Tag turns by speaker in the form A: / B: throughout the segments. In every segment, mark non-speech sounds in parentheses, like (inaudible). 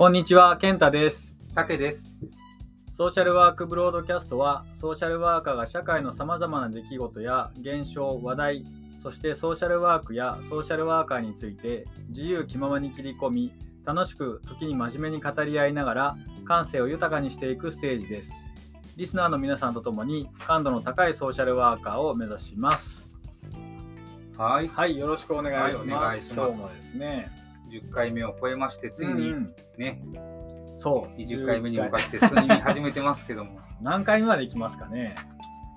A: こんにちは、健太です。
B: たけです。
A: ソーシャルワークブロードキャストは、ソーシャルワーカーが社会のさまざまな出来事や現象、話題、そしてソーシャルワークやソーシャルワーカーについて自由気ままに切り込み、楽しく時に真面目に語り合いながら感性を豊かにしていくステージです。リスナーの皆さんと共に感度の高いソーシャルワーカーを目指します。
B: はい。
A: はい、よろしくお願いします。
B: はいお願いします
A: 今日もですね、
B: 10回目を超えまして、ついに
A: うん
B: ね、
A: そう、
B: 20回目に向か
A: っ
B: って進み始めてますけども、(laughs)
A: 何回目まで行きますかね。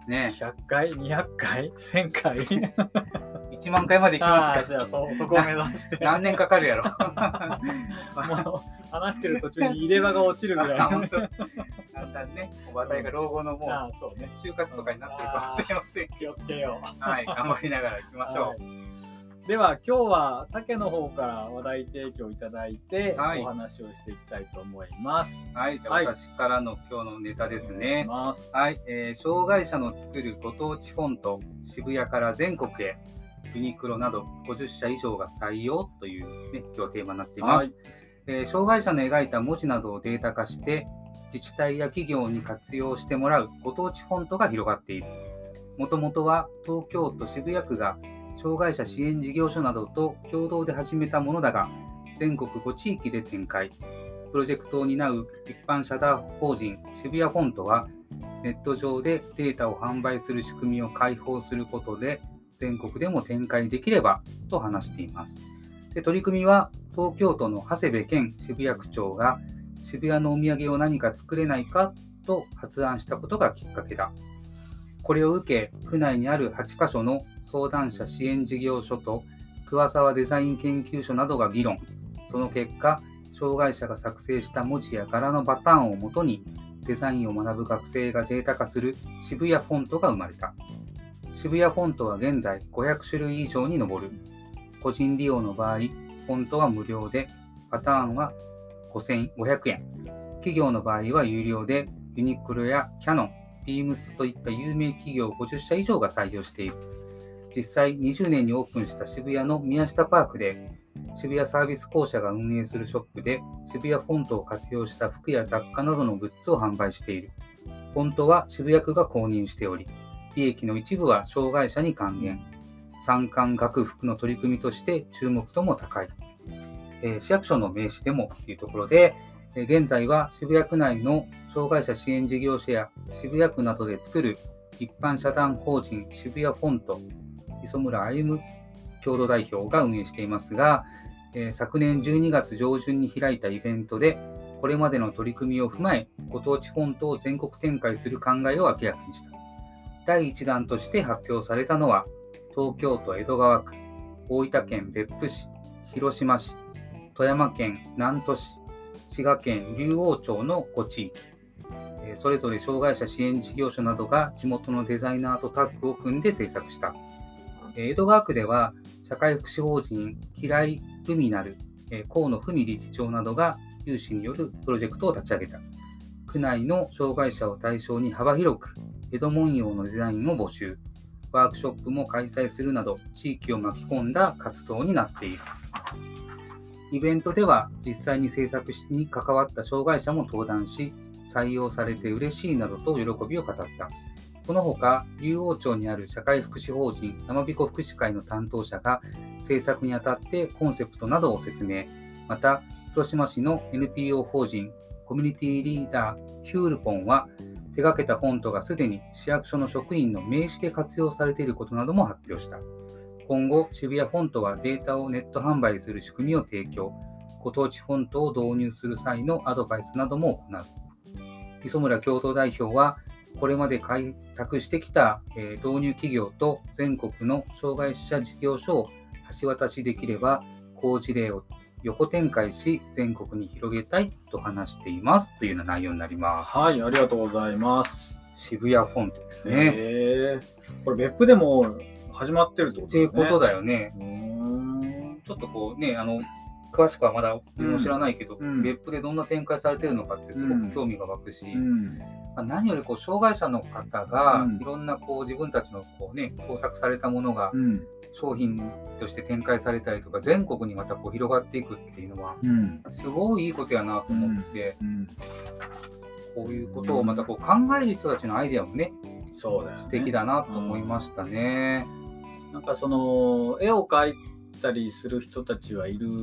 B: ね、
A: 100回、200回、1000回。(laughs)
B: 1万回までいきますか。
A: じゃあそそこを目指して。
B: 何年かかるやろ。(laughs)
A: もう話してる途中に入れ歯が落ちるぐらい
B: だんだんね、おばたいが老後のもう
A: ね。
B: 就活とかになってるかもしれませんけ
A: 気をつけよう。
B: ど、はい、頑張りながら行きましょ
A: はいでは今日は竹の方から話題提供いただいて、
B: はい
A: お話をしていきたいと思います。
B: う。はい、じゃあ
A: はい
B: 私からの今日のネタですね。
A: ます。
B: はい、えー障害者の作るご当地フォント、渋谷から全国へ、ユニクロなど50社以上が採用という、ね、今日テーマになっています。
A: はい
B: えー障害者の描いた文字などをデータ化して、自治体や企業に活用してもらうご当地フォントが広がっている。もともとは東京都渋谷区が障害者支援事業所などと共同で始めたものだが、全国5地域で展開。プロジェクトを担う一般社団法人渋谷フォントは、ネット上でデータを販売する仕組みを開放することで、全国でも展開できればと話しています。で取り組みは東京都の長谷部健渋谷区長が渋谷のお土産を何か作れないか？と発案したことがきっかけだ。これを受け、区内にある8カ所の相談者支援事業所と桑沢デザイン研究所などが議論。その結果、障害者が作成した文字や柄のパターンをもとにデザインを学ぶ学生がデータ化する渋谷フォントが生まれた。渋谷フォントは現在500種類以上に上る。個人利用の場合、フォントは無料で、パターンは5500円。企業の場合は有料で、ユニクロやキャノン、ビームスといった有名企業50社以上が採用している。実際、20年にオープンした渋谷の宮下パークで、渋谷サービス公社が運営するショップで、渋谷フォントを活用した服や雑貨などのグッズを販売している。フォントは渋谷区が購入しており、利益の一部は障害者に還元。参観学服の取り組みとして注目度も高い。えー市役所の名刺でもというところで、現在は渋谷区内の障害者支援事業所や渋谷区などで作る一般社団法人渋谷フォント、磯村歩共同代表が運営していますが、え昨年12月上旬に開いたイベントで、これまでの取り組みを踏まえ、ご当地フォントを全国展開する考えを明らかにした。第1弾として発表されたのは、東京都江戸川区、大分県別府市、広島市、富山県南砺市、滋賀県竜王町の5地域、えそれぞれ障害者支援事業所などが地元のデザイナーとタッグを組んで制作した。え江戸川区では、社会福祉法人平井ルミナル、え河野文理事長などが有志によるプロジェクトを立ち上げた。区内の障害者を対象に幅広く江戸文様のデザインを募集。ワークショップも開催するなど、地域を巻き込んだ活動になっている。イベントでは、実際に制作に関わった障害者も登壇し、採用されて嬉しいなどと喜びを語った。このほか、竜王町にある社会福祉法人山彦福祉会の担当者が制作にあたってコンセプトなどを説明。また、広島市の NPO 法人コミュニティリーダーヒュールポンは、手掛けたフォントがすでに市役所の職員の名刺で活用されていることなども発表した。今後、渋谷フォントはデータをネット販売する仕組みを提供、ご当地フォントを導入する際のアドバイスなども行う。磯村共同代表は、これまで開拓してきた、えー導入企業と全国の障害者事業所を橋渡しできれば、好事例を横展開し、全国に広げたいと話していますというような内容になります。
A: はい、ありがとうございます。
B: 渋谷フォントですね。
A: これ別府でも始まってるってこと
B: っていうこと
A: だ。
B: だよね。ちょっとこうね、あの、詳しくはまだ知らないけど、
A: うん。
B: 別府でどんな展開されてるのかってすごく興味が湧くし、
A: うん。
B: まあ何よりこう障害者の方が
A: うん。
B: いろんなこう自分たちのこう、ね、創作されたものが
A: うん。
B: 商品として展開されたりとか全国にまたこう広がっていくっていうのは
A: うん。
B: すごいいいことやなと思って、
A: うん。
B: こういうことをまたこう考える人たちのアイデアもね
A: そうだよね。
B: 素敵だなと思いましたね。
A: なんかその絵を描いたりする人たちはいるよ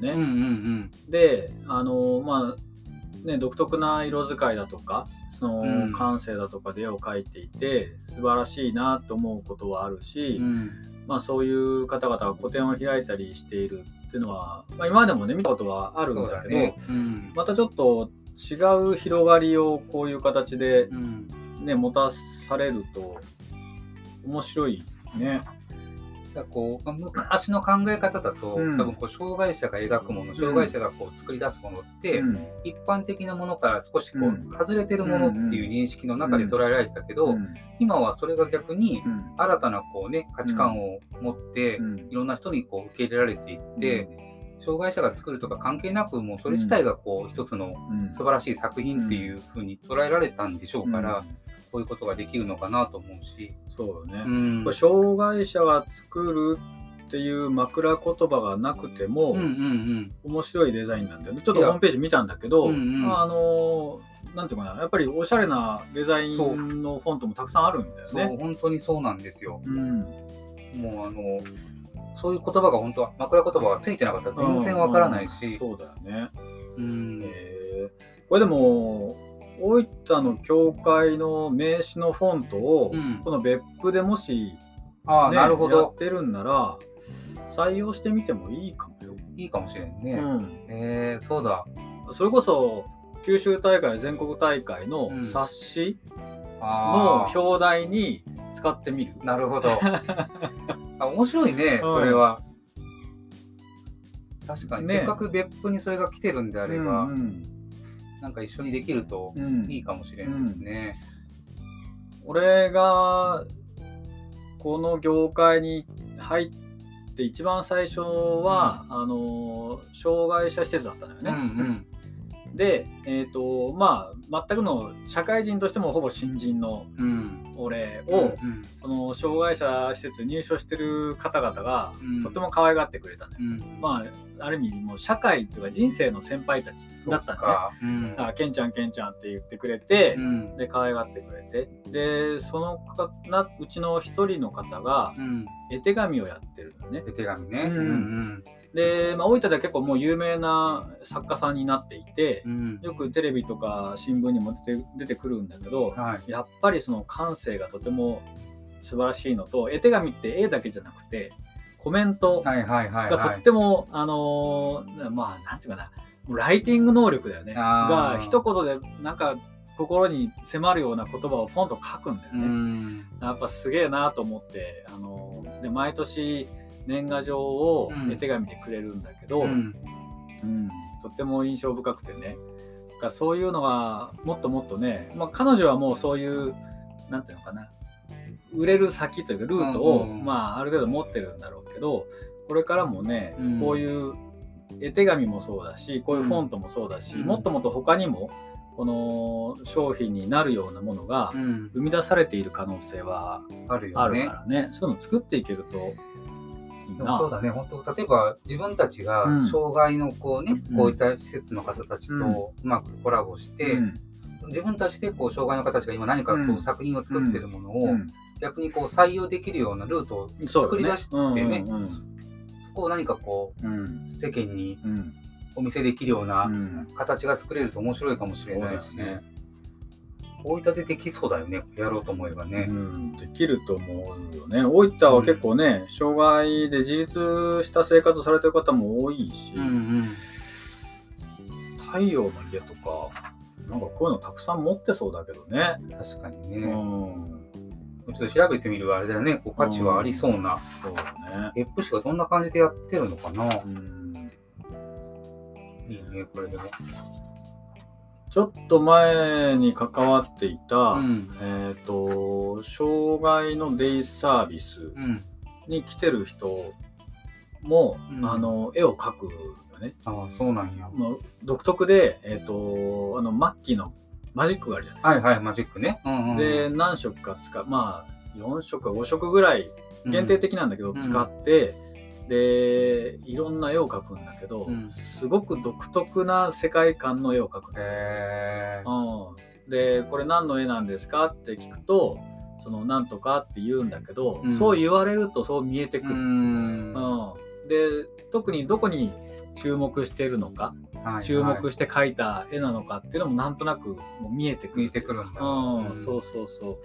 A: ね。
B: うんうん
A: であのまあね独特な色使いだとかその
B: うん。
A: 感性だとかで絵を描いていて素晴らしいなと思うことはあるし、
B: うん。うん
A: まあ、そういう方々が個展を開いたりしているっていうのは、まあ、今までもね見たことはあるんだけど
B: ね。うん。
A: またちょっと違う広がりをこういう形で、
B: うん。
A: ね、持たされると面白いね。
B: こうまあ昔の考え方だと、
A: うん。
B: 多分こう障害者が描くもの障害者がこう作り出すものって、
A: うん。
B: 一般的なものから少しこう、
A: うん。
B: 外れてるものっていう認識の中で捉えられてたけど、
A: うん。
B: 今はそれが逆に
A: うん。
B: 新たなこう、ね、価値観を持って、
A: うん。
B: いろんな人にこう受け入れられていって、障害者が作るとか関係なくもうそれ自体がこう一つの
A: うん
B: 素晴らしい作品っていう風に捉えられたんでしょうから、
A: うん
B: こういうことができるのかなと思うし。
A: そうよね、
B: うん。
A: 障害者が作るっていう枕言葉がなくても、
B: うんうんうん。
A: 面白いデザインなんだよね。ちょっとホームページ見たんだけど、
B: うんうん。
A: まああのなんていうかなやっぱりおしゃれなデザインのフォントもたくさんあるんだよね。
B: 本当にそうなんですよ。
A: うん。
B: もうあのそういう言葉が本当は枕言葉がついてなかったら全然わからないし、
A: そうだよね。
B: うん。
A: へー。これでも大分の教会の名刺のフォントを、
B: うん
A: この別府でもし、
B: あなるほ
A: やっ
B: ど
A: てるんなら採用してみてもいいかもよ。
B: いいかもしれんね。
A: うん
B: えー、そうだ。
A: それこそ九州大会全国大会の
B: うん
A: 冊子の表題に使ってみる。
B: なるほど。あ (laughs) 面白いね、
A: うん
B: それは。確かに、
A: ね
B: せっかく別府にそれが来てるんであれば、
A: うん
B: なんか一緒にできると
A: うん
B: いいかもしれないですね。
A: 俺がこの業界に入って一番最初は、あの障害者施設だったのよ
B: うん
A: ね。で、えーとまあ、全くの社会人としてもほぼ新人の
B: うん。うん
A: 俺を、
B: うん
A: その障害者施設に入所してる方々が、
B: うん。
A: とても可愛がってくれたのよ。
B: うん。
A: まあ、ある意味もう社会というか人生の先輩たちだったのね。
B: か。うん
A: だからケンちゃんケンちゃんって言ってくれて、
B: うん。
A: で可愛がってくれて。でそのかなうちの一人の方が
B: うん。
A: 絵手紙をやってるのね。
B: 絵手紙ね。
A: うん
B: うん
A: で、まあ、大分では結構もう有名な作家さんになっていて
B: うん
A: よくテレビとか新聞にも出て出てくるんだけど
B: はい。
A: やっぱりその感性がとても素晴らしいのと絵手紙って絵だけじゃなくてコメント
B: はいはいはい
A: がと
B: はい。
A: っても、あのーまあなんていうかなライティング能力だよねが一言でなんか心に迫るような言葉をポンと書くんだよ
B: う
A: ね。
B: ん
A: やっぱすげえなと思って、あのーで毎年年賀状を
B: うん。
A: 絵手紙でくれるんだけど、
B: う
A: うん
B: ん。
A: とっても印象深くてね。だからそういうのがもっともっとね、まあ、彼女はもうそういうなんていうのかな。売れる先というかルートを、
B: うんうんうん。
A: まあ、ある程度持ってるんだろうけどこれからもね、
B: うん。
A: こういう絵手紙もそうだしこういうフォントもそうだし、
B: うん。
A: もっともっと他にもこの商品になるようなものが
B: うん。
A: 生み出されている可能性は
B: あるよね。
A: あるか。らね。そういうの作っていけるとな。
B: そうだね、本当例えば自分たちが
A: うん。
B: 障害のこうね、
A: うん。
B: こういった施設の方たちとうまくコラボして、
A: うん。
B: 自分たちでこう障害の方たちが今何かこう、
A: うん。
B: 作品を作ってるものを、
A: うん。
B: 逆にこう採用できるようなルートを作り出してね、そこを何かこ
A: う
B: 世間に
A: うん。
B: お見せできるような
A: うん。
B: 形が作れると面白いかもしれないしね。大分でできそうだよね、やろうと思えばね。
A: うん、できると思うよね。大分は結構ね、障害で自立した生活をされてる方も多いし、
B: うんうん
A: 太陽の家とか、なんかこういうのたくさん持ってそうだけどね。
B: 確かに
A: う
B: ね。
A: ん、
B: ちょっと調べてみるあれだよね、こう価値はありそうな。
A: そうだね。
B: 別府市がどんな感じでやってるのかな。
A: うん、
B: いいね、これでも。
A: ちょっと前に関わっていた、
B: うん。
A: えっ、と、障害のデイサービス
B: うん。
A: に来てる人も、
B: うん
A: あの絵を描くよね。
B: ああ、そうなんや。
A: もう独特で、えっ、と、あの、マッキーのマジックがあるじゃない。
B: はいはい、マジックね。うんうん、
A: で、何色か使う、まあ、4色か5色ぐらい限定的なんだけど、
B: うん
A: 使って、で、いろんな絵を描くんだけど、
B: うん。
A: すごく独特な世界観の絵を描くの。
B: へえ。
A: うん、でこれ何の絵なんですかって聞くとそのなんとかって言うんだけど、
B: うん。
A: そう言われるとそう見えてく
B: う
A: る、
B: ん。
A: うん。で特にどこに注目してるのか、
B: はい
A: 注
B: はい。
A: 目して描いた絵なのかっていうのもなんとなくもう見えてくる。
B: 見えてくるんだ。
A: うん。
B: うん。
A: そうそうそう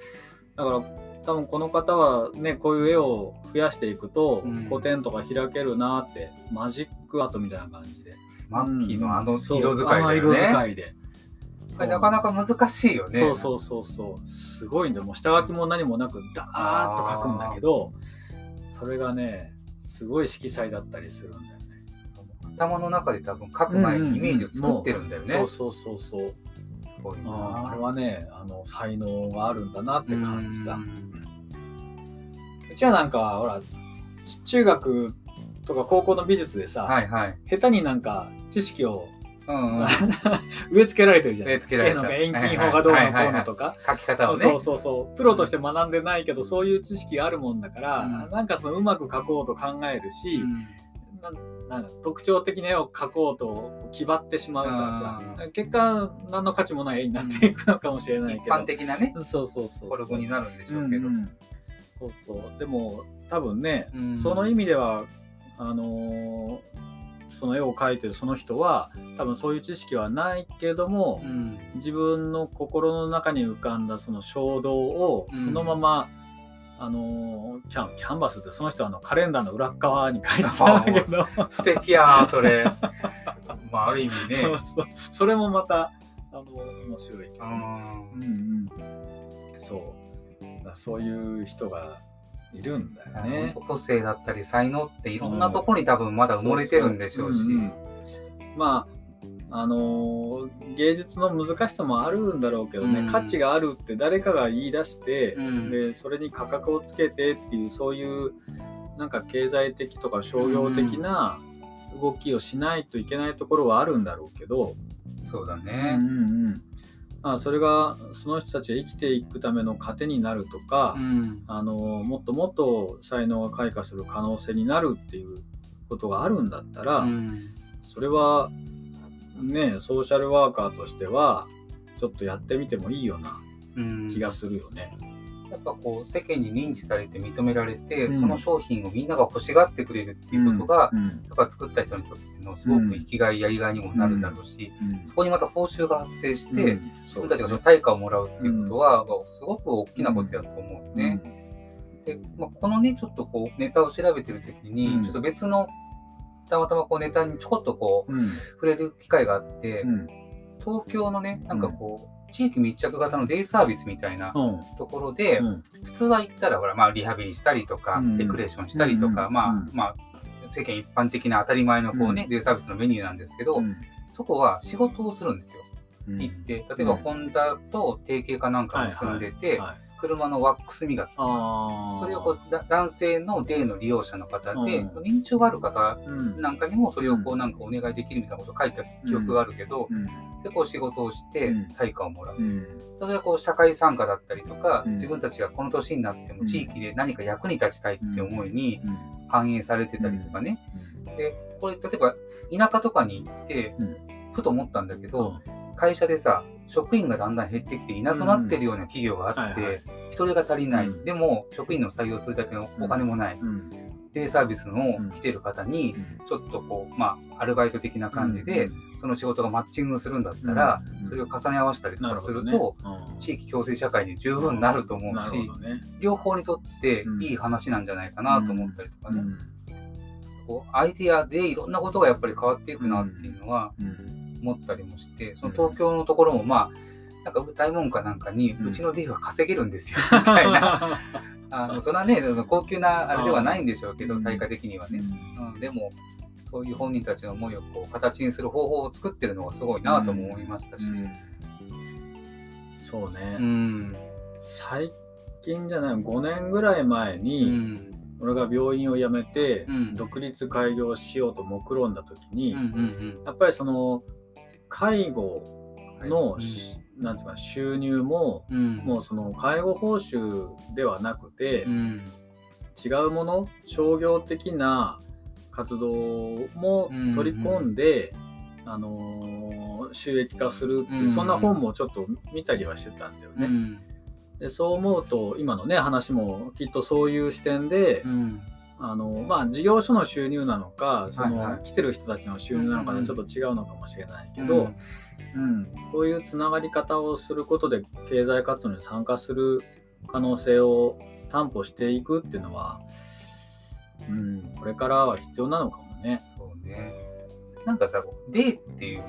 A: だから多分この方はねこういう絵を増やしていくと、
B: うん。
A: 個展とか開けるなってマジックアートみたいな感じで。
B: マッキーのあの
A: そう
B: 色使いだ
A: あの色。使いで。
B: それなかなか難しいよね。
A: そうそうそうそう。すごいんだよ。もう下書きも何もなくダーッと書くんだけどそれがねすごい色彩だったりするんだよね。
B: 頭の中で多分書く前にイメージを作ってるんだよね。
A: そうそうそうそう。
B: すごい
A: あ
B: な
A: あれはねあの才能があるんだなって感じた。
B: う
A: うんちはなんかほら中学とか高校の美術でさ、
B: はいはい。
A: 下手になんか知識を
B: うんうん。(laughs)
A: 植え付けられてるじゃない？
B: 植え付けられた
A: 絵の遠近法がどうのこうのとか。
B: 書き方をね。
A: そうそうそうプロとして学んでないけどそうい。う知識があるもんだから、
B: うん
A: なんかそのうまく描こうと考えるし、
B: うん
A: なんか特徴的な絵を描こうと気張ってしまうからさ。結果何の価値もない絵になっていくのかもしれない
B: 一
A: けど、
B: 般的なね、
A: そうそうそうそう。
B: フォルムになるんでしょ
A: う
B: うんけど。
A: うん。そうそう。でも多分ね、
B: うん。
A: その意味ではあのーその絵を描いてるその人は多分そういう知識はないけども、
B: うん。
A: 自分の心の中に浮かんだその衝動を
B: うん。
A: そのまま、あのーキャンキャンバスってその人はあのカレンダーの裏っ側に書いてたんだけど (laughs)
B: 素敵やー、それ。まあ、ある意味ね。
A: それもまたあの面白いけど、
B: うん
A: うんうん、そうそういう人がいるんだよね。
B: 個性だったり才能っていろんなところに多分まだ埋もれてるんでしょうし。
A: そそんんまああのー芸術の難しさもあるんだろうけどね、
B: うん。
A: 価値があるって誰かが言い出して、
B: うん。
A: でそれに価格をつけてっていうそういうなんか経済的とか商業的な動きをしないといけないところはあるんだろうけど、うん
B: そうだね。
A: うんうんまあ、それがその人たちが生きていくための糧になるとか、
B: うん。
A: あのもっともっと才能が開花する可能性になるっていうことがあるんだったら、
B: うん。
A: それはねソーシャルワーカーとしてはちょっとやってみてもいいような
B: うん。
A: 気がするよね。
B: やっぱこう世間に認知されて認められて、
A: うん。
B: その商品をみんなが欲しがってくれるっていうことが、
A: うん。
B: やっぱ作った人にとってのすごく生きがいやりがいにもなるだろうし、
A: うん。
B: そこにまた報酬が発生して、
A: うん。
B: 自分たちがその対価をもらうっていうことは、すごく大きなことだと思うよね。で、まあ、このね、ちょっとこうネタを調べてる時に、
A: うん。
B: ちょっと別のたまたまこうネタにちょこっとこう
A: うん。
B: 触れる機会があって、
A: うん。
B: 東京のね、なんかこう、地域密着型のデイサービスみたいな
A: うん。
B: ところで、
A: うん。
B: 普通は行ったらほら、まあ、リハビリしたりとか、
A: うん。
B: レクレーションしたりとか、まあ、まあ、世間一般的な当たり前のこうね、
A: うん。
B: デイサービスのメニューなんですけど、
A: うん。
B: そこは仕事をするんですよ。
A: うん。
B: 行って、例えば
A: うん。
B: ホンダと提携かなんかも住んでて、
A: はい
B: 車のワックス磨きとか、それをこうだ男性のデイの利用者の方で、
A: うん。
B: 認知症がある方
A: うん。
B: なんかにもそれをこ
A: う
B: うん。なんかお願いできるみたいなことを書いた記憶があるけど、
A: うん。
B: でこう仕事をして
A: うん。
B: 対価をもらう。
A: うん。
B: それはこう社会参加だったりとか、
A: うん。
B: 自分たちがこの年になっても
A: うん。
B: 地域で何か役に立ちたいって思いに
A: うん。
B: 反映されてたりとかね。
A: うん。
B: で、これ例えば田舎とかに行って
A: うん、
B: ふと思ったんだけど、会社でさ、職員がだんだん減ってきていなくなってるような企業があって、人手が足りない。
A: うん。
B: でも、職員の採用するだけのお金もない。
A: うん。
B: デイサービスの
A: うん。
B: 来てる方に、
A: うん。
B: ちょっとこう、まあ、アルバイト的な感じで、その仕事がマッチングするんだったら、
A: うん
B: それを重ね合わせたりとかすると、地域共生社会に十分なると思うし両方にとっていい話なんじゃないかなと思ったりとかね、こうアイディアでいろんんなことがやっぱり変わっていくなっていうのは
A: うん
B: 思ったりもして、その東京のところもまあ、なんか歌い文句かなんかに、
A: う
B: ちのディーは稼げるんですよ、みたいな。(laughs) あのそれはね、高級なあれではないんでしょうけど、
A: うん
B: 対価的にはね。
A: うん
B: うん、でも、そういう本人たちの思いをこう形にする方法を作ってるのがすごいなとも思いましたし。
A: うんそうね、
B: うん。
A: 最近じゃない5年ぐらい前
B: う
A: に、
B: ん。
A: 俺が病院を辞めて
B: うん
A: 独立開業しようと目論んだ時に、やっぱりその介護の、
B: うん。
A: しなんていうかな収入も、
B: うん。
A: もうその介護報酬ではなくて、
B: うん。
A: 違うもの商業的な活動も取り込んで、あのー収益化するっていう、
B: うん。
A: そんな本もちょっと見たりはしてたんだよね。
B: うん。
A: でそう思うと今のね話もきっとそういう視点で、
B: うん
A: あのまあ事業所の収入なのかその、
B: はい。はい
A: 来てる人たちの収入なのか
B: うんうん。
A: でちょっと違うのかもしれないけど、うん。そういうつながり方をすることで経済活動に参加する可能性を担保していくっていうのは、うん、これからは必要なのかもね。
B: そうね。なんかさ、こうデーっていう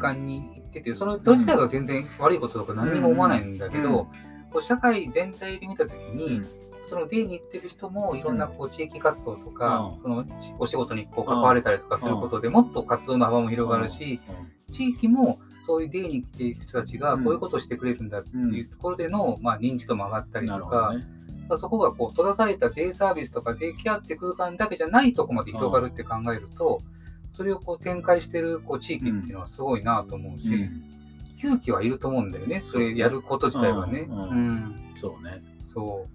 B: 空間に行ってて、そのそれ自体は全然悪いこととか何にも思わないんだけど、
A: うん。
B: こう社会全体で見たときに、
A: うん
B: そのデーに行ってる人もいろんなこう地域活動とか、
A: うん。
B: そのお仕事にこう関われたりとかすることでもっと活動の幅も広がるし、地域もそういうデーに来ている人たちが
A: うん
B: こういうことをしてくれるんだっていうところでの、まあ、認知度も上がったり
A: な
B: とか。そこがこう閉ざされたデイサービスとかデイケアって空間だけじゃないとこまで広がるって考えると、それをこう展開してるこう地域っていうのはすごいなと思うし、
A: うん。
B: 勇気はいると思うんだよね、それやること自体はね。
A: うん。うん。
B: うん。
A: そうね。
B: そ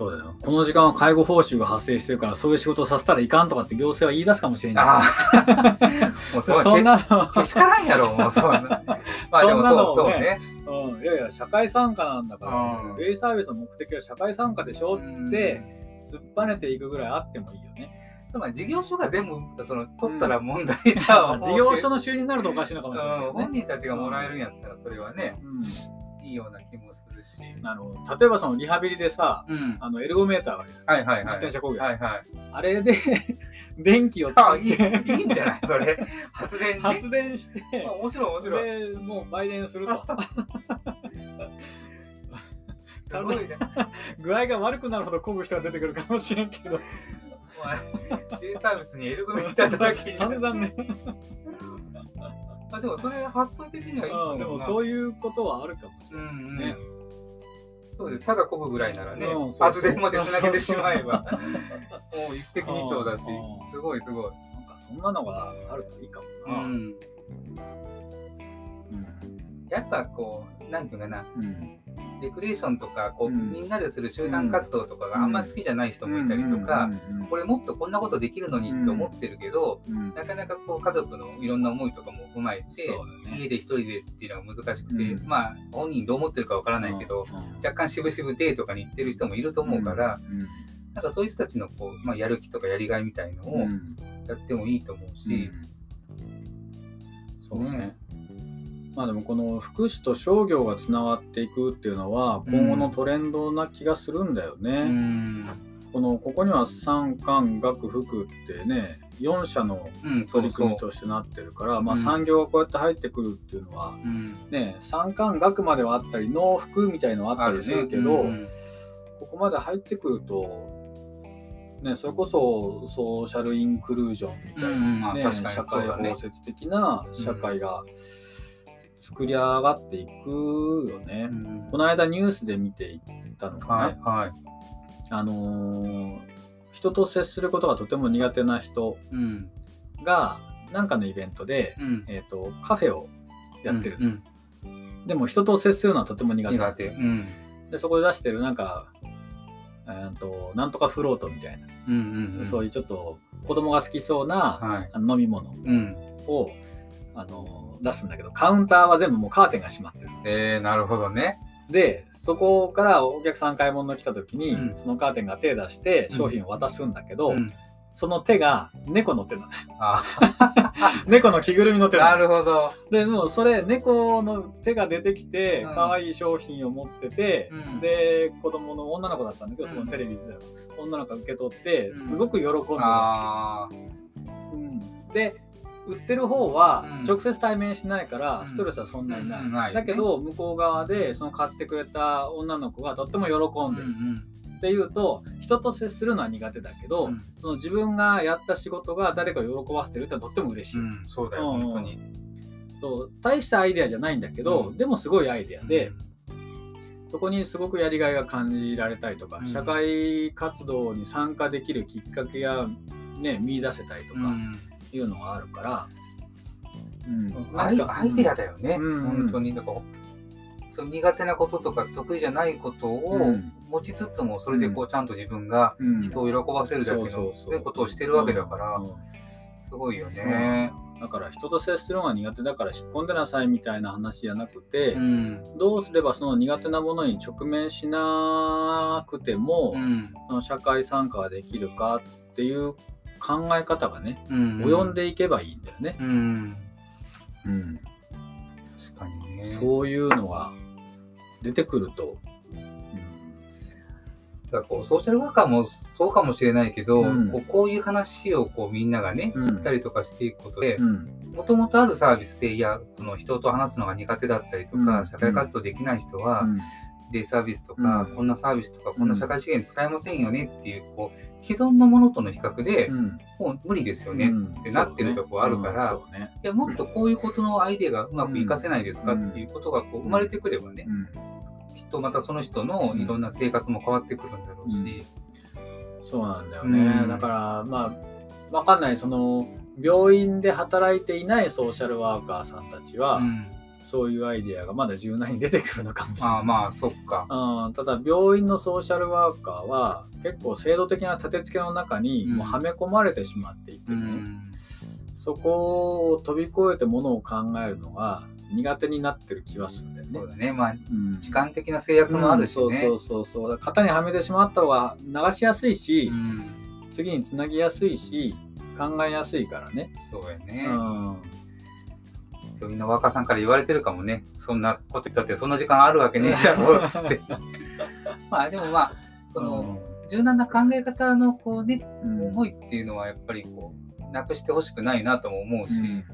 A: そうだよ。この時間は介護報酬が発生してるから、そういう仕事をさせたらいかんとかって行政は言い出すかもしれ
B: う。
A: ない。
B: ああ、(laughs) もうそ
A: そんな
B: けしからんやろ、もうそうな。まあでも
A: そ
B: う、そうね。
A: の、うん、いやいや、社会参加なんだから、
B: うん
A: デイサービスの目的は社会参加でしょっつって、突っぱねていくぐらいあってもいいよね。
B: つまり事業所が全部その取ったら問題だわ、
A: 事業所の収入になるとおかしいのかもしれない。
B: 本人たちがもらえるんやったらそれはね、
A: うん、
B: いいような気もするし。
A: なるほど例えばそのリハビリでさ、
B: うん。
A: あのエルゴメーターが
B: はいはいはい。
A: 自転車工業、
B: はいはい。
A: あれで (laughs) 電気を
B: あ、いい、いい
A: て
B: んじゃない？それ。発電ね。
A: 発電して、
B: あ面白い面白い。
A: でもう売電すると (laughs)
B: すごいね。(laughs)
A: 具合が悪くなるほど漕ぐ人が出てくるかもしれんけど
B: デイサービスにエルゴミいただけに。
A: 散々ね、
B: あでもそれ発想的にはいいと思うな。
A: うんでもそういうことはあるかもし
B: う
A: れない。ね
B: そうです。ただこぐぐらいならね発電までつなげてしまえば、もう一石二鳥だし
A: うん、
B: すごいすごい。
A: なんかそんなのがあるといいかもな、
B: うん。やっぱこう、なんていうかな、
A: うんうん
B: レクリエーションとかこう、
A: うん。
B: みんなでする集団活動とかがあんま好きじゃない人もいたりとか、
A: うん
B: これもっとこんなことできるのにって思ってるけど、
A: うん。うん。
B: なかなかこう家族のいろんな思いとかも踏まえて、
A: ね。
B: 家で一人でっていうのが難しくて、
A: うん。
B: まあ本人どう思ってるかわからないけど、
A: うん。
B: 若干渋々デーとかに行ってる人もいると思うから、
A: うん。
B: なんかそういう人たちのこう、まあ、やる気とかやりがいみたいのを
A: うん。
B: やってもいいと思うし、
A: そうね
B: ね
A: まあでもこの福祉と商業がつながっていくっていうのは今後のトレンドな気がするんだよね。
B: うん、
A: このここには産官学福ってね4社の取り組みとしてなってるから、まあ、
B: うん。
A: 産業がこうやって入ってくるっていうのは、
B: うん、
A: ね産官学まではあったり農福みたいのはあったりするけど、
B: うん
A: ここまで入ってくると、ね、それこそソーシャルインクルージョンみたいな、ね
B: 確かに
A: 社会包摂的な社会が作り上がっていくよね。
B: うん
A: この間ニュースで見ていったのかな、
B: はいはい。
A: あのー人と接することがとても苦手な人
B: うん
A: が何かのイベントで、
B: うん
A: えー、とカフェをやってる、
B: うん
A: でも人と接するのはとても苦手
B: 苦手。うん
A: でそこで出してるなんか、えー、となんとかフロートみたいな、
B: うんうんうん、
A: そういうちょっと子供が好きそうな、
B: はい。
A: 飲み物
B: うん。
A: をあの出すんだけどカウンターは全部もうカーテンが閉まってる
B: えー、なるほどね。
A: でそこからお客さん買い物に来た時に、
B: うん。
A: そのカーテンが手出して商品を渡すんだけど、
B: うん、
A: その手が猫の手なの
B: あ (laughs)
A: 猫の着ぐるみの手な
B: るほど。
A: でもうそれ猫の手が出てきて
B: うん。
A: 可愛い商品を持ってて、
B: うん。
A: で子供の女の子だったんだけど
B: うん。
A: そのテレビで。女の子が受け取って
B: うん。
A: すごく喜んでる、
B: あ
A: うん。で売ってる方は
B: うん。
A: 直接対面しないから
B: うん。
A: ストレスはそんなにない、
B: うん。ない
A: だけど向こう側でその買ってくれた女の子がとっても喜
B: あ。
A: んでる、っていうと人と接するのは苦手だけど、
B: うん。
A: その自分がやった仕事が誰かを喜ばせてるってとっても嬉しい、
B: うん、そうだよ、
A: うん。
B: 本当に。
A: そう。大したアイデアじゃないんだけど、
B: うん。
A: でもすごいアイデアで、そこにすごくやりがいが感じられたりとか、
B: うん。
A: 社会活動に参加できるきっかけや、ね、見出せたりとか
B: うん
A: いうのがあるから、うん。
B: アイアイデアだよね、
A: うん。
B: 本当に。だからその苦手なこととか得意じゃないことを
A: うん。
B: 持ちつつもそれでこうちゃんと自分が
A: うん。
B: 人を喜ばせるだけのことをしてるわけだから
A: うん。
B: すごいよね。
A: だから人と接するのが苦手だから引っ込んでなさいみたいな話じゃなくて、
B: うん。
A: どうすればその苦手なものに直面しなくても、
B: うん。
A: 社会参加ができるかっていう考え方がね、
B: うん。
A: 及んでいけばいいんだよね。
B: うん。
A: うん。
B: 確かにね。
A: そういうのが出てくると、
B: だからこうソーシャルワーカーもそうかもしれないけど、
A: うん。
B: こうこういう話をこうみんながね、
A: うん。
B: 知ったりとかしていくことで
A: う、ん。
B: もともとあるサービスで、いや、その人と話すのが苦手だったりとか、
A: うん。
B: 社会活動できない人は、デイサービスとか、
A: うん。
B: こんなサービスとか、こんな社会資源使えませんよねっていう、こう、既存のものとの比較で、
A: うん。
B: もう無理ですよね。
A: うん。
B: ってなってるとこあるから
A: そうね。
B: いや、もっとこういうことのアイデアがうまく活かせないですかっていうことがこう生まれてくればね、
A: うん。
B: きっとまたその人のいろんな生活も変わってくるんだろうし、
A: そうなんだよね、
B: うん。
A: だからまあわかんない。その病院で働いていないソーシャルワーカーさんたちは、
B: うん
A: そういうアイデアがまだ柔軟に出てくるのかもしれない。
B: まあまあ、そっか。
A: うん、ただ病院のソーシャルワーカーは結構制度的な立て付けの中に
B: うん
A: もうはめ込まれてしまっていてね、
B: うん。
A: そこを飛び越えてものを考えるのが苦手になってる気はするんですね
B: そう。だね。まあ、
A: うん
B: 時間的な制約もあるしね。
A: うんそうそうそうそう型にはめてしまった方が流しやすいし、
B: うん
A: 次につなぎやすいし考えやすいからね。
B: そうや
A: う
B: ね。
A: ん
B: 病院のワーカーさんから言われてるかもね。そんなこと言ったって、そんな時間あるわけねえだろうっつって。(laughs) まあでもまあ、その、柔軟な考え方のこうね、
A: うん
B: 思いっていうのはやっぱりこう、なくしてほしくないなとも思うし、
A: うん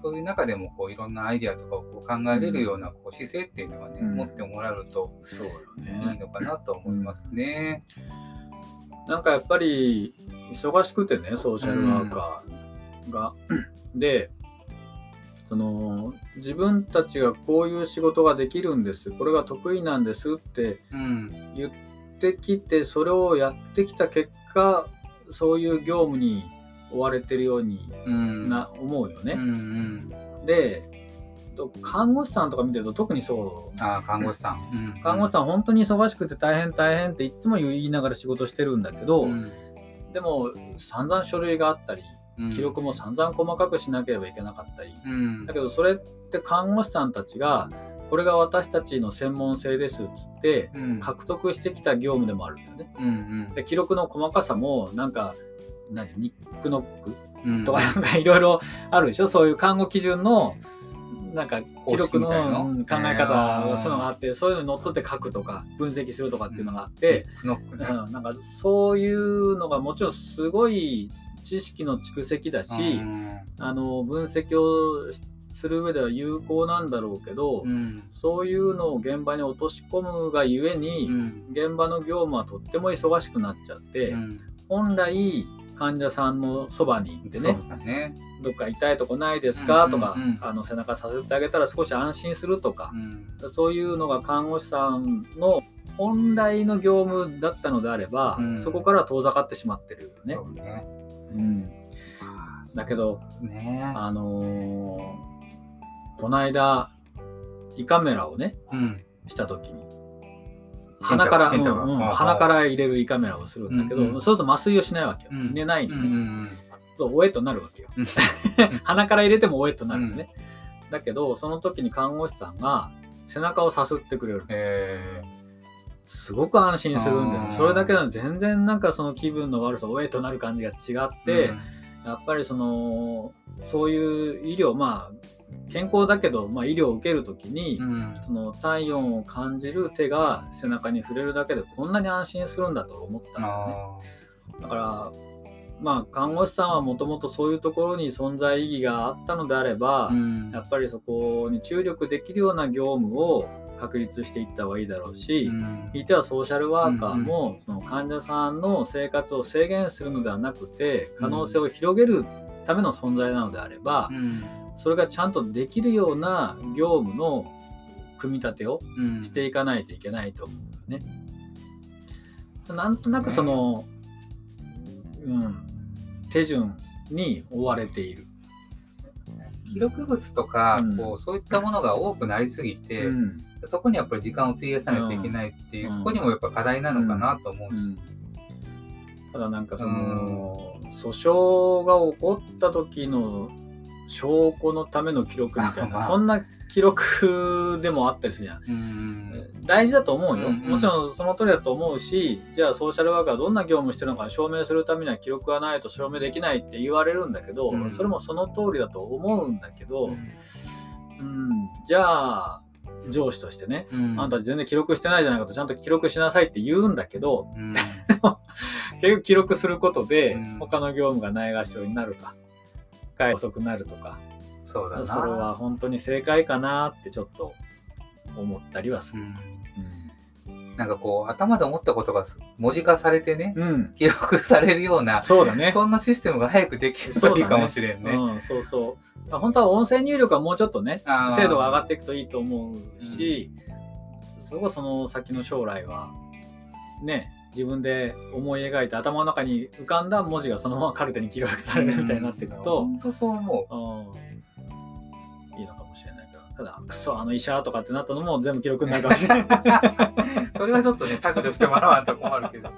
B: そういう中でもこういろんなアイデアとかをこう考えれるようなこう姿勢っていうのはね、
A: うん
B: 持ってもらえると
A: そうよ
B: いい
A: ね。
B: のかなと思いますね。
A: なんかやっぱり忙しくてねソーシャルワーカーが。でその自分たちがこういう仕事ができるんですこれが得意なんですって
B: うん。
A: 言ってきてそれをやってきた結果そういう業務に追われてるように
B: うん。
A: な思うよね。
B: うんうん。
A: でと看護師さんとか見てると特にそう
B: ああ、看護師さん。うん
A: 看護師さん本当に忙しくて大変大変っていつも言いながら仕事してるんだけど、
B: うん
A: でも散々書類があったり
B: うん
A: 記録も散々細かくしなければいけなかったり、
B: うん。
A: だけどそれって看護師さんたちがこれが私たちの専門性ですっつって
B: うん。
A: 獲得してきた業務でもあるんだよね。
B: うん
A: で記録の細かさもなんか何？ニックノック？
B: うん。
A: とかなんかいろいろあるでしょ？そういう看護基準のなんか記録の考え
B: へ
A: 方
B: ー
A: そういうのがあってそういうのにのっとって書くとか分析するとかっていうのがあって、なんかそういうのがもちろんすごい知識の蓄積だし、
B: うん。
A: あの分析をしする上では有効なんだろうけど、
B: うん。
A: そういうのを現場に落とし込むがゆえに、
B: うん。
A: 現場の業務はとっても忙しくなっちゃって、
B: うん。
A: 本来患者さんのそばに行ってね
B: だね。
A: どっか痛いとこないですか、
B: うんうん
A: とか
B: うん
A: あの背中させてあげたら少し安心するとか
B: う、ん。
A: そういうのが看護師さんの本来の業務だったのであれば、
B: うん。
A: そこから遠ざかってしまってるよね。
B: そう
A: ん、だけど、
B: ね。
A: あのーこの間胃カメラをね
B: うん。
A: した時に鼻から、うんうん鼻から入れる胃カメラをするんだけど、
B: うんうん
A: そうすると麻酔をしないわけよ、
B: うん。
A: 寝ない
B: うん
A: のね、
B: うん。
A: そうおえとなるわけよ。
B: うん。(laughs)
A: 鼻から入れてもおえとなるのね、だけどその時に看護師さんが背中をさすってくれる
B: え
A: すごく安心するんだよね。それだけで全然なんかその気分の悪さおえとなる感じが違
B: ー
A: って、やっぱりそのそういう医療まあ健康だけど、まあ、医療を受ける時に、
B: うん。
A: その体温を感じる手が背中に触れるだけでこんなに安心するんだと思ったんだよね。
B: あ
A: だからまあ看護師さんはもともとそういうところに存在意義があったのであれば、
B: ーうん。
A: やっぱりそこに注力できるような業務を確立していった方がいいだろうし、
B: うん。
A: ひいてはソーシャルワーカーもその患者さんの生活を制限するのではなくて可能性を広げるための存在なのであれば、
B: うん。
A: それがちゃんとできるような業務の組み立てを
B: うん。
A: していかないといけないと思うよね。なんとなくその、うん、手順に追われている。
B: 記録物とか、
A: うん。
B: こうそういったものが多くなりすぎて、
A: うん
B: そこにやっぱり時間を費やさないといけないっていう、
A: うん。
B: そこにもやっぱ課題なのかなと思うし、
A: うん。ただなんかその、訴訟が起こった時の証拠のための記録みたいな、
B: ま (laughs) あ
A: そんな記録でもあったりするじゃん。
B: うん。
A: 大事だと思うよ、もちろんその通りだと思うしじゃあソーシャルワーカーがどんな業務してるのか証明するためには記録がないと証明できないって言われるんだけど、
B: うん。
A: それもその通りだと思うんだけど、
B: う
A: うんん。じゃあ上司としてね、
B: うん。
A: あんた全然記録してないじゃないかとちゃんと記録しなさいって言うんだけど
B: うん。(laughs)
A: 結局記録することで
B: うん。
A: 他の業務がないがしろになるか帰り遅くなるとか
B: そうだな。
A: それは本当に正解かなってちょっと思ったりはする。
B: うんなんかこう頭で思ったことが文字化されてね、
A: うん、うん
B: 記録されるような
A: そうだね。
B: そんなシステムが早くできるといいかもしれんね。
A: うん、そうそう。本当は音声入力はもうちょっとね、精度が上がっていくといいと思うし、そこその先の将来は、ね、自分で思い描いて頭の中に浮かんだ文字がそのままカルテに記録されるみたいになっていくと、
B: 本当そう思う。
A: うん、いいのかもしれないただ、くそ、あの医者とかってなったのも全部記録になるかもしれない。(laughs)
B: それはちょっとね、削除してもらわんと困るけど。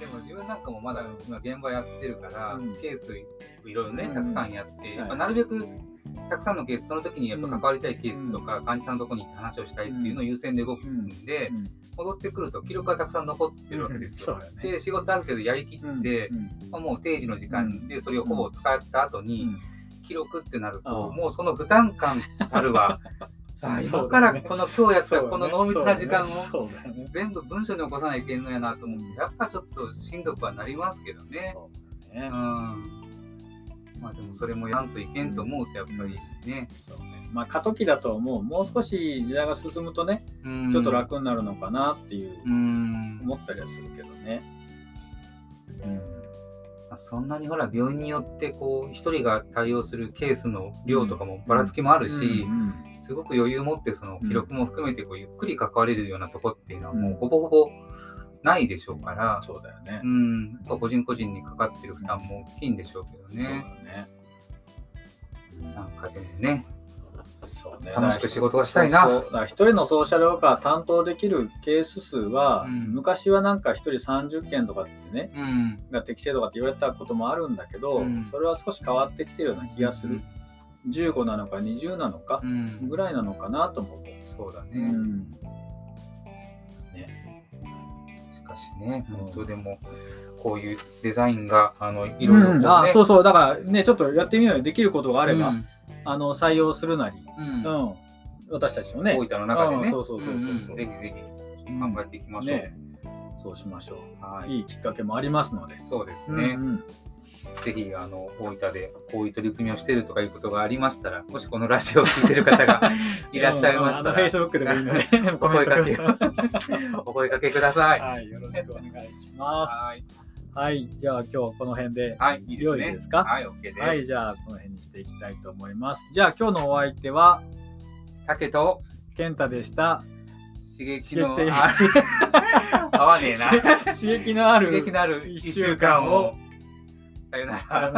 B: でも自分なんかもまだ今現場やってるから、
A: うん。
B: ケースいろいろね、
A: うん。
B: たくさんやって、
A: い。
B: やっぱなるべくたくさんのケース、その時にやっぱ関わりたいケースとか、患者さんのとこに行って話をしたいっていうのを優先で動くんで、
A: うん。
B: 戻ってくると記録がたくさん残ってるわけですよ。
A: ね。
B: で、仕事ある程度やりきって、
A: うん。
B: まあもう定時の時間でそれをほぼ使った後に、
A: うん
B: 記録ってなると、
A: うん
B: もうその負担感たるわ。(laughs) あ
A: そうだね
B: 今からこの今日やったこの濃密な時間を。全部文章に起こさないといけんのやなと思って、やっぱちょっとしんどくはなりますけどね。
A: そうだね
B: うん。まあでもそれもやんといけんと思うとやっぱりね。
A: そうねまあ過渡期だと思うもう少し時代が進むとね、
B: うん
A: ちょっと楽になるのかなっていう
B: うん。
A: 思ったりはするけどね。うん
B: まあそんなにほら病院によってこう一人が対応するケースの量とかもばらつきもあるし、
A: うん
B: すごく余裕を持ってその記録も含めてこうゆっくり関われるようなとこっていうのはもう
A: うん
B: ほぼほぼないでしょうから、
A: そうだよね
B: う。ん、個人個人にかかってる負担も大きいんでしょうけど
A: そうだ
B: ね。
A: ね。
B: なんかでもね、
A: そうね。
B: 楽しく仕事がしたいな。
A: 一人のソーシャルワーカー担当できるケース数は、
B: うん。
A: 昔はなんか一人30件とかってね、
B: うん、
A: が適正とかって言われたこともあるんだけど、
B: うん。
A: それは少し変わってきてるような気がする。15なのか20なのか
B: うん、
A: ぐらいなのかなとも思う。
B: そうだね。
A: うん。
B: しかしね、
A: うん。
B: 本当でも、こういうデザインが、あの、いろいろね、
A: うんあそうそう。だからねちょっとやってみようよ。できることがあれば、
B: うん。
A: あの採用するなり、
B: うん。
A: うん、私たちのね。
B: 大分の中でね、
A: うんそうそうそうそう
B: ぜひぜひ考えていきましょう。
A: ね。そうしましょう、
B: はい。
A: いいきっかけもありますので、
B: そうですね。ぜひ、あの、大分でこういう取り組みをしているとかいうことがありましたら、もしこのラジオを聞いてる方が (laughs) いらっしゃいましたら、
A: フェイスブックでもいいので、(laughs)
B: お声かけ、お声かけください。
A: はい、よろしくお願いします。
B: はい。
A: はい、じゃあ今日はこの辺で、
B: はい、いいですね。
A: 良いですか？
B: はい、OK です。
A: はい、じゃあこの辺にしていきたいと思います。じゃあ今日のお相手は、
B: 竹と
A: 健太でした。
B: 刺激の (laughs) 合わねえな。(laughs)
A: 刺激のある
B: 刺激のある
A: 一
B: 1
A: 週
B: 週
A: 間を。
B: さよな。
A: ら